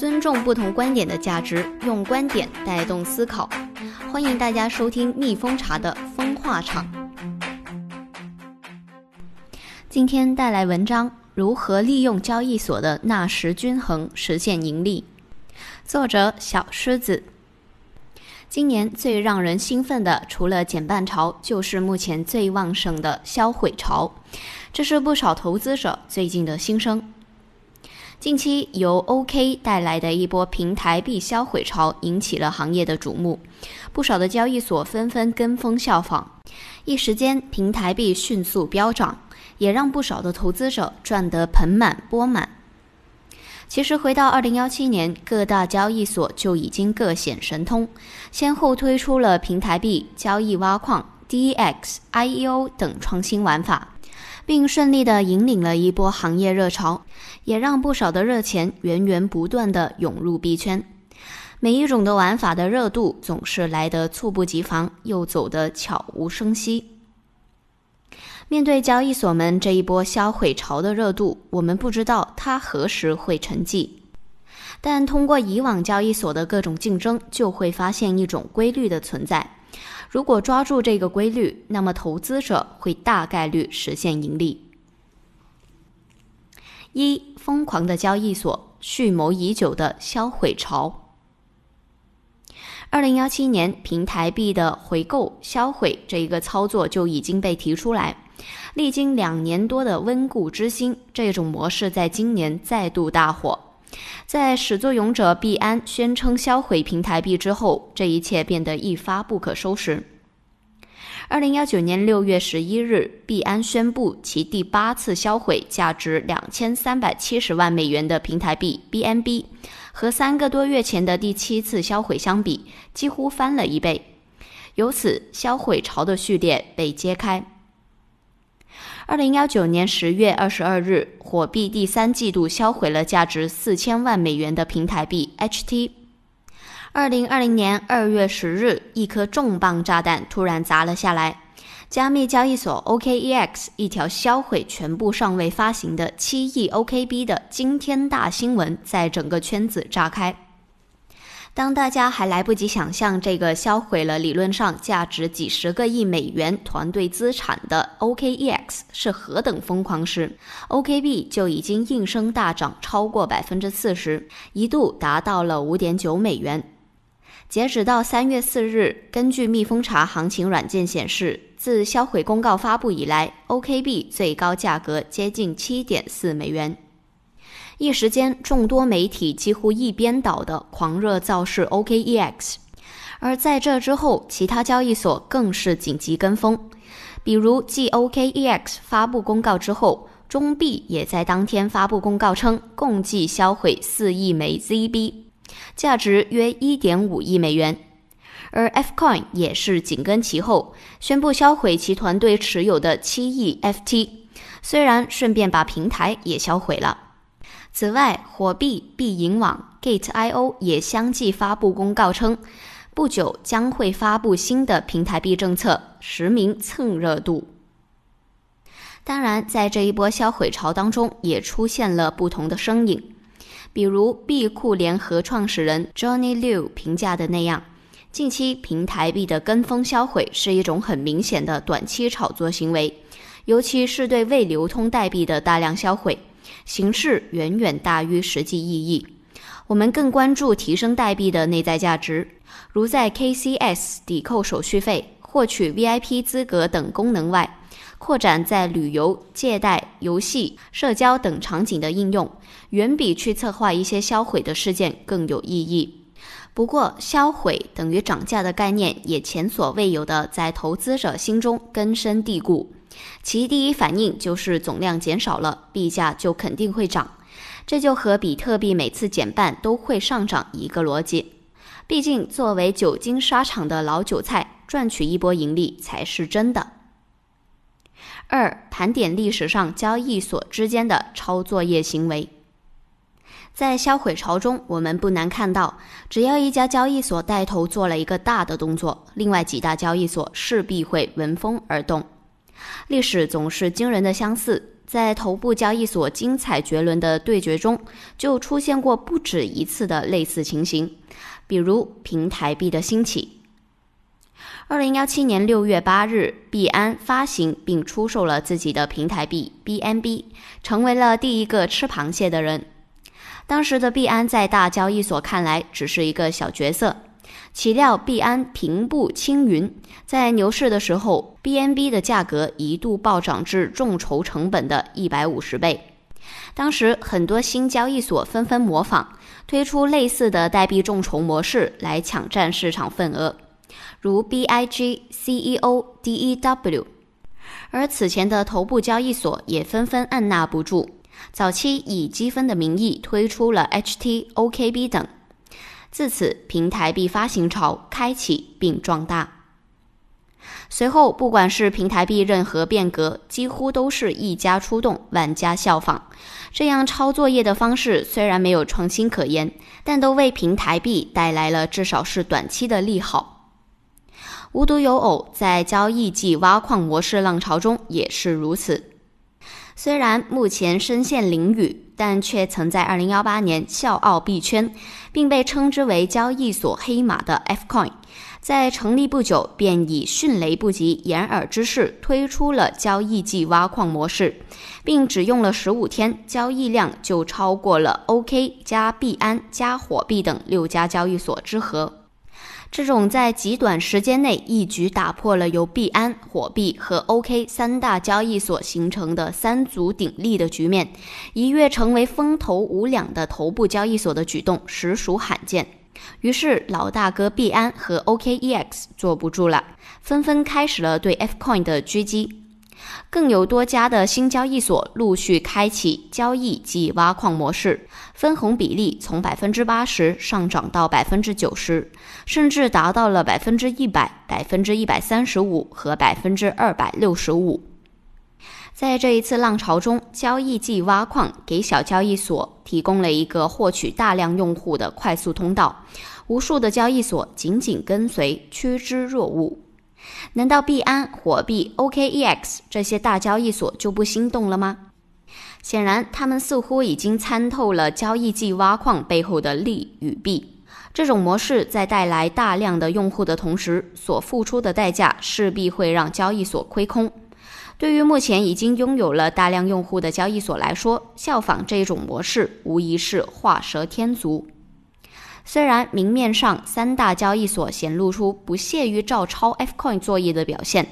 尊重不同观点的价值，用观点带动思考。欢迎大家收听蜜蜂茶的风化场。今天带来文章：如何利用交易所的纳什均衡实现盈利。作者小狮子。今年最让人兴奋的，除了减半潮，就是目前最旺盛的销毁潮。这是不少投资者最近的心声。近期由 OK 带来的一波平台币销毁潮引起了行业的瞩目，不少的交易所纷纷跟风效仿，一时间平台币迅速飙涨，也让不少的投资者赚得盆满钵满。其实回到二零幺七年，各大交易所就已经各显神通，先后推出了平台币交易挖矿、DEX、IEO 等创新玩法，并顺利的引领了一波行业热潮，也让不少的热钱源源不断的涌入币圈。每一种的玩法的热度总是来得猝不及防，又走得悄无声息。面对交易所们这一波销毁潮的热度，我们不知道它何时会沉寂。但通过以往交易所的各种竞争，就会发现一种规律的存在。如果抓住这个规律，那么投资者会大概率实现盈利。一疯狂的交易所，蓄谋已久的销毁潮。二零幺七年平台币的回购销毁这一个操作就已经被提出来。历经两年多的温故知新，这种模式在今年再度大火。在始作俑者币安宣称销毁平台币之后，这一切变得一发不可收拾。二零幺九年六月十一日，币安宣布其第八次销毁价值两千三百七十万美元的平台币 BNB，和三个多月前的第七次销毁相比，几乎翻了一倍。由此，销毁潮的序列被揭开。二零幺九年十月二十二日，火币第三季度销毁了价值四千万美元的平台币 HT。二零二零年二月十日，一颗重磅炸弹突然砸了下来，加密交易所 OKEX 一条销毁全部尚未发行的七亿 OKB 的惊天大新闻在整个圈子炸开。当大家还来不及想象这个销毁了理论上价值几十个亿美元团队资产的 OKEX 是何等疯狂时，OKB 就已经应声大涨超过百分之四十，一度达到了五点九美元。截止到三月四日，根据蜜蜂茶行情软件显示，自销毁公告发布以来，OKB 最高价格接近七点四美元。一时间，众多媒体几乎一边倒的狂热造势 OKEX，而在这之后，其他交易所更是紧急跟风。比如，继 OKEX 发布公告之后，中币也在当天发布公告称，共计销毁四亿枚 ZB，价值约一点五亿美元。而 Fcoin 也是紧跟其后，宣布销毁其团队持有的七亿 FT，虽然顺便把平台也销毁了。此外，火币、币银网、Gate.io 也相继发布公告称，不久将会发布新的平台币政策，实名蹭热度。当然，在这一波销毁潮当中，也出现了不同的身影，比如币库联合创始人 Johnny Liu 评价的那样，近期平台币的跟风销毁是一种很明显的短期炒作行为，尤其是对未流通代币的大量销毁。形式远远大于实际意义，我们更关注提升代币的内在价值，如在 KCS 抵扣手续费、获取 VIP 资格等功能外，扩展在旅游、借贷、游戏、社交等场景的应用，远比去策划一些销毁的事件更有意义。不过，销毁等于涨价的概念也前所未有的在投资者心中根深蒂固。其第一反应就是总量减少了，币价就肯定会涨，这就和比特币每次减半都会上涨一个逻辑。毕竟作为久经沙场的老韭菜，赚取一波盈利才是真的。二、盘点历史上交易所之间的抄作业行为，在销毁潮中，我们不难看到，只要一家交易所带头做了一个大的动作，另外几大交易所势必会闻风而动。历史总是惊人的相似。在头部交易所精彩绝伦的对决中，就出现过不止一次的类似情形，比如平台币的兴起。二零幺七年六月八日，币安发行并出售了自己的平台币 BNB，成为了第一个吃螃蟹的人。当时的币安在大交易所看来只是一个小角色，岂料币安平步青云，在牛市的时候，BNB 的价格一度暴涨至众筹成本的一百五十倍。当时很多新交易所纷纷模仿，推出类似的代币众筹模式来抢占市场份额。如 BIG、CEO、DEW，而此前的头部交易所也纷纷按捺不住，早期以积分的名义推出了 HT、OKB 等，自此平台币发行潮开启并壮大。随后，不管是平台币任何变革，几乎都是一家出动，万家效仿。这样抄作业的方式虽然没有创新可言，但都为平台币带来了至少是短期的利好。无独有偶，在交易即挖矿模式浪潮中也是如此。虽然目前身陷囹圄，但却曾在2018年笑傲币圈，并被称之为交易所黑马的 Fcoin，在成立不久便以迅雷不及掩耳之势推出了交易即挖矿模式，并只用了十五天，交易量就超过了 OK 加币安加火币等六家交易所之和。这种在极短时间内一举打破了由币安、火币和 OK 三大交易所形成的三足鼎立的局面，一跃成为风头无两的头部交易所的举动，实属罕见。于是，老大哥币安和 OKEX 坐不住了，纷纷开始了对 Fcoin 的狙击。更有多家的新交易所陆续开启交易及挖矿模式，分红比例从百分之八十上涨到百分之九十，甚至达到了百分之一百、百分之一百三十五和百分之二百六十五。在这一次浪潮中，交易即挖矿给小交易所提供了一个获取大量用户的快速通道，无数的交易所紧紧跟随，趋之若鹜。难道币安、火币、OKEX 这些大交易所就不心动了吗？显然，他们似乎已经参透了交易即挖矿背后的利与弊。这种模式在带来大量的用户的同时，所付出的代价势必会让交易所亏空。对于目前已经拥有了大量用户的交易所来说，效仿这种模式无疑是画蛇添足。虽然明面上三大交易所显露出不屑于照抄 Fcoin 作业的表现，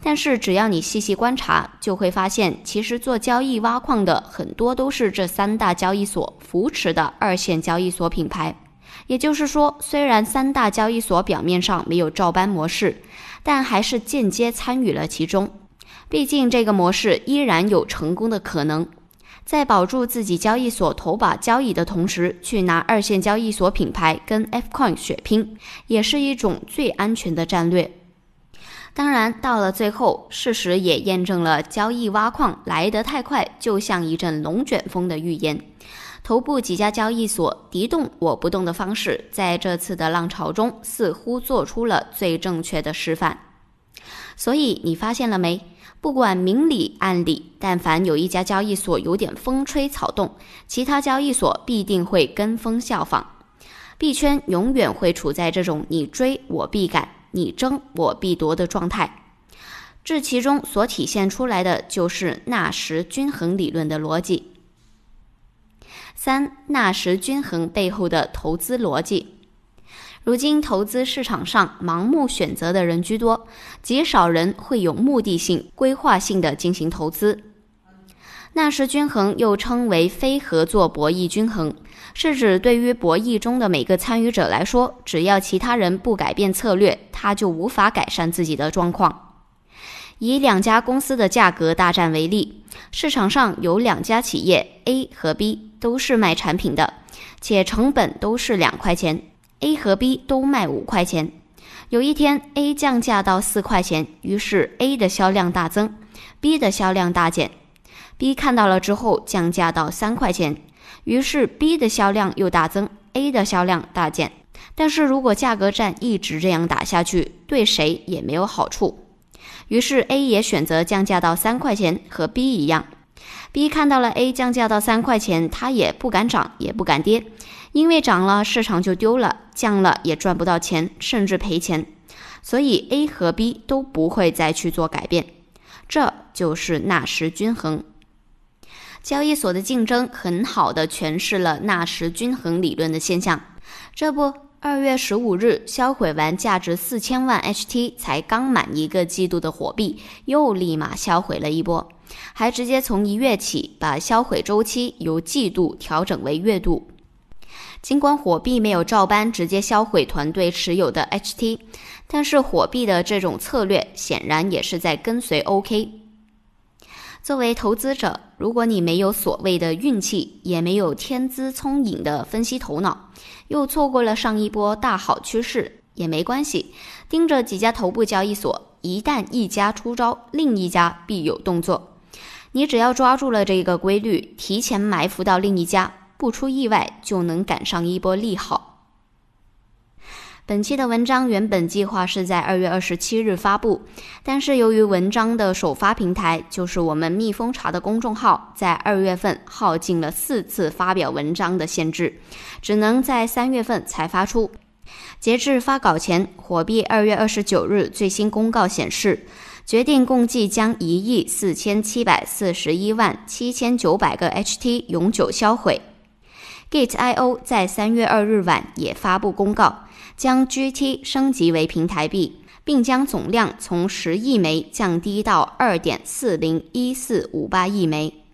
但是只要你细细观察，就会发现，其实做交易挖矿的很多都是这三大交易所扶持的二线交易所品牌。也就是说，虽然三大交易所表面上没有照搬模式，但还是间接参与了其中。毕竟这个模式依然有成功的可能。在保住自己交易所头把交易的同时，去拿二线交易所品牌跟 Fcoin 血拼，也是一种最安全的战略。当然，到了最后，事实也验证了交易挖矿来得太快，就像一阵龙卷风的预言。头部几家交易所敌动我不动的方式，在这次的浪潮中，似乎做出了最正确的示范。所以，你发现了没？不管明里暗里，但凡有一家交易所有点风吹草动，其他交易所必定会跟风效仿。币圈永远会处在这种你追我必赶、你争我必夺的状态，这其中所体现出来的就是纳什均衡理论的逻辑。三、纳什均衡背后的投资逻辑。如今投资市场上盲目选择的人居多，极少人会有目的性、规划性的进行投资。纳什均衡又称为非合作博弈均衡，是指对于博弈中的每个参与者来说，只要其他人不改变策略，他就无法改善自己的状况。以两家公司的价格大战为例，市场上有两家企业 A 和 B 都是卖产品的，且成本都是两块钱。A 和 B 都卖五块钱，有一天 A 降价到四块钱，于是 A 的销量大增，B 的销量大减。B 看到了之后降价到三块钱，于是 B 的销量又大增，A 的销量大减。但是如果价格战一直这样打下去，对谁也没有好处。于是 A 也选择降价到三块钱，和 B 一样。B 看到了 A 降价到三块钱，他也不敢涨，也不敢跌，因为涨了市场就丢了，降了也赚不到钱，甚至赔钱。所以 A 和 B 都不会再去做改变，这就是纳什均衡。交易所的竞争很好的诠释了纳什均衡理论的现象。这不，二月十五日销毁完价值四千万 HT 才刚满一个季度的火币，又立马销毁了一波，还直接从一月起把销毁周期由季度调整为月度。尽管火币没有照搬直接销毁团队持有的 HT，但是火币的这种策略显然也是在跟随 OK。作为投资者，如果你没有所谓的运气，也没有天资聪颖的分析头脑，又错过了上一波大好趋势，也没关系。盯着几家头部交易所，一旦一家出招，另一家必有动作。你只要抓住了这个规律，提前埋伏到另一家。不出意外，就能赶上一波利好。本期的文章原本计划是在二月二十七日发布，但是由于文章的首发平台就是我们蜜蜂茶的公众号，在二月份耗尽了四次发表文章的限制，只能在三月份才发出。截至发稿前，火币二月二十九日最新公告显示，决定共计将一亿四千七百四十一万七千九百个 HT 永久销毁。Gate.io 在三月二日晚也发布公告，将 GT 升级为平台币，并将总量从十亿枚降低到二点四零一四五八亿枚。